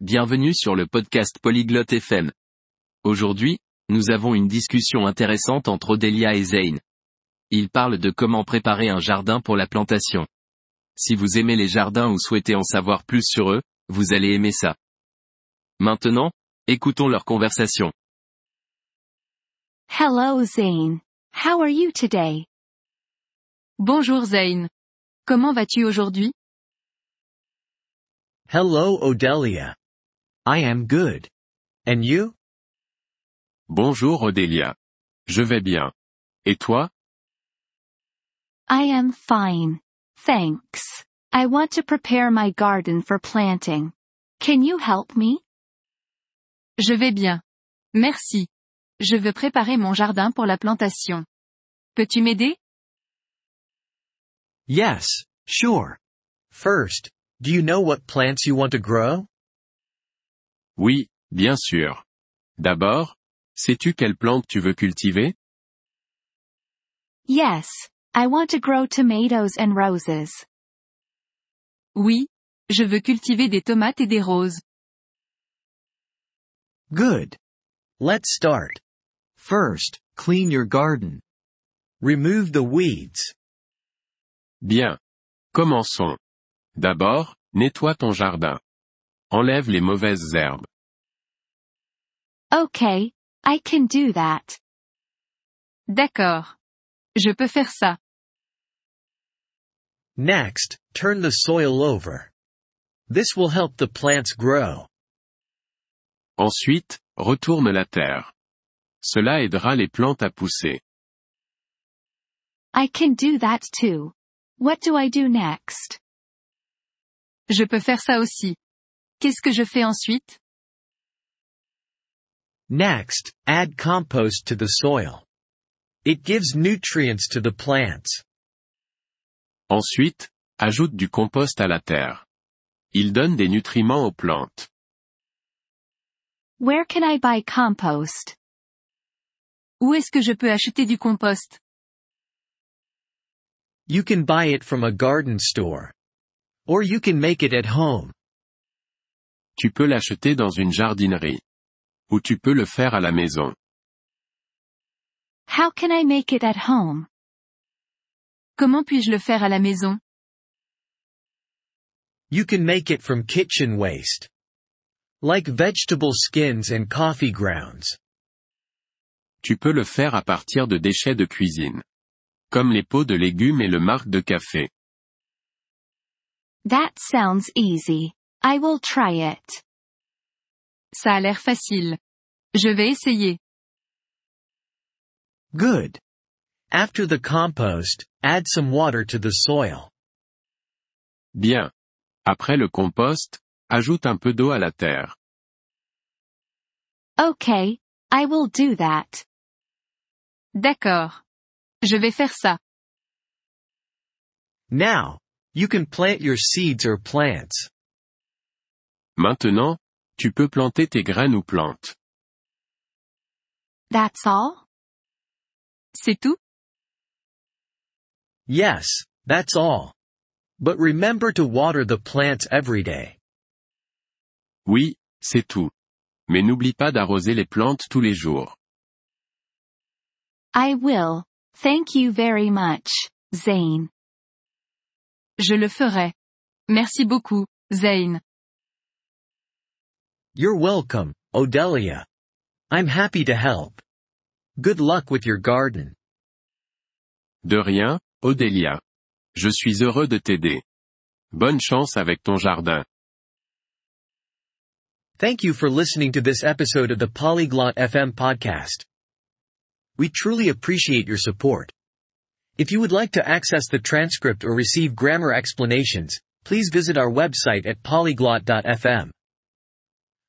bienvenue sur le podcast Polyglotte FM. Aujourd'hui, nous avons une discussion intéressante entre Odelia et Zane. Ils parlent de comment préparer un jardin pour la plantation. Si vous aimez les jardins ou souhaitez en savoir plus sur eux, vous allez aimer ça. Maintenant, écoutons leur conversation. Hello Zane. How are you today? Bonjour Zane. Comment vas-tu aujourd'hui? Hello Odelia. I am good. And you? Bonjour Odélia. Je vais bien. Et toi? I am fine. Thanks. I want to prepare my garden for planting. Can you help me? Je vais bien. Merci. Je veux préparer mon jardin pour la plantation. Peux-tu m'aider? Yes, sure. First, do you know what plants you want to grow? Oui, bien sûr. D'abord, sais-tu quelle plante tu veux cultiver? Yes. I want to grow tomatoes and roses. Oui. Je veux cultiver des tomates et des roses. Good. Let's start. First, clean your garden. Remove the weeds. Bien. Commençons. D'abord, nettoie ton jardin. Enlève les mauvaises herbes. Okay. I can do that. D'accord. Je peux faire ça. Next, turn the soil over. This will help the plants grow. Ensuite, retourne la terre. Cela aidera les plantes à pousser. I can do that too. What do I do next? Je peux faire ça aussi. Qu'est-ce que je fais ensuite? Next, add compost to the soil. It gives nutrients to the plants. Ensuite, ajoute du compost à la terre. Il donne des nutriments aux plantes. Where can I buy compost? Où est-ce que je peux acheter du compost? You can buy it from a garden store. Or you can make it at home. Tu peux l'acheter dans une jardinerie. Ou tu peux le faire à la maison. How can I make it at home? Comment puis-je le faire à la maison? You can make it from kitchen waste. Like vegetable skins and coffee grounds. Tu peux le faire à partir de déchets de cuisine. Comme les pots de légumes et le marc de café. That sounds easy. I will try it. Ça a l'air facile. Je vais essayer. Good. After the compost, add some water to the soil. Bien. Après le compost, ajoute un peu d'eau à la terre. Okay. I will do that. D'accord. Je vais faire ça. Now, you can plant your seeds or plants. Maintenant, tu peux planter tes graines ou plantes. That's all? C'est tout? Yes, that's all. But remember to water the plants every day. Oui, c'est tout. Mais n'oublie pas d'arroser les plantes tous les jours. I will. Thank you very much, Zane. Je le ferai. Merci beaucoup, Zane. You're welcome, Odelia. I'm happy to help. Good luck with your garden. De rien, Odélia. Je suis heureux de t'aider. Bonne chance avec ton jardin. Thank you for listening to this episode of the Polyglot FM podcast. We truly appreciate your support. If you would like to access the transcript or receive grammar explanations, please visit our website at polyglot.fm.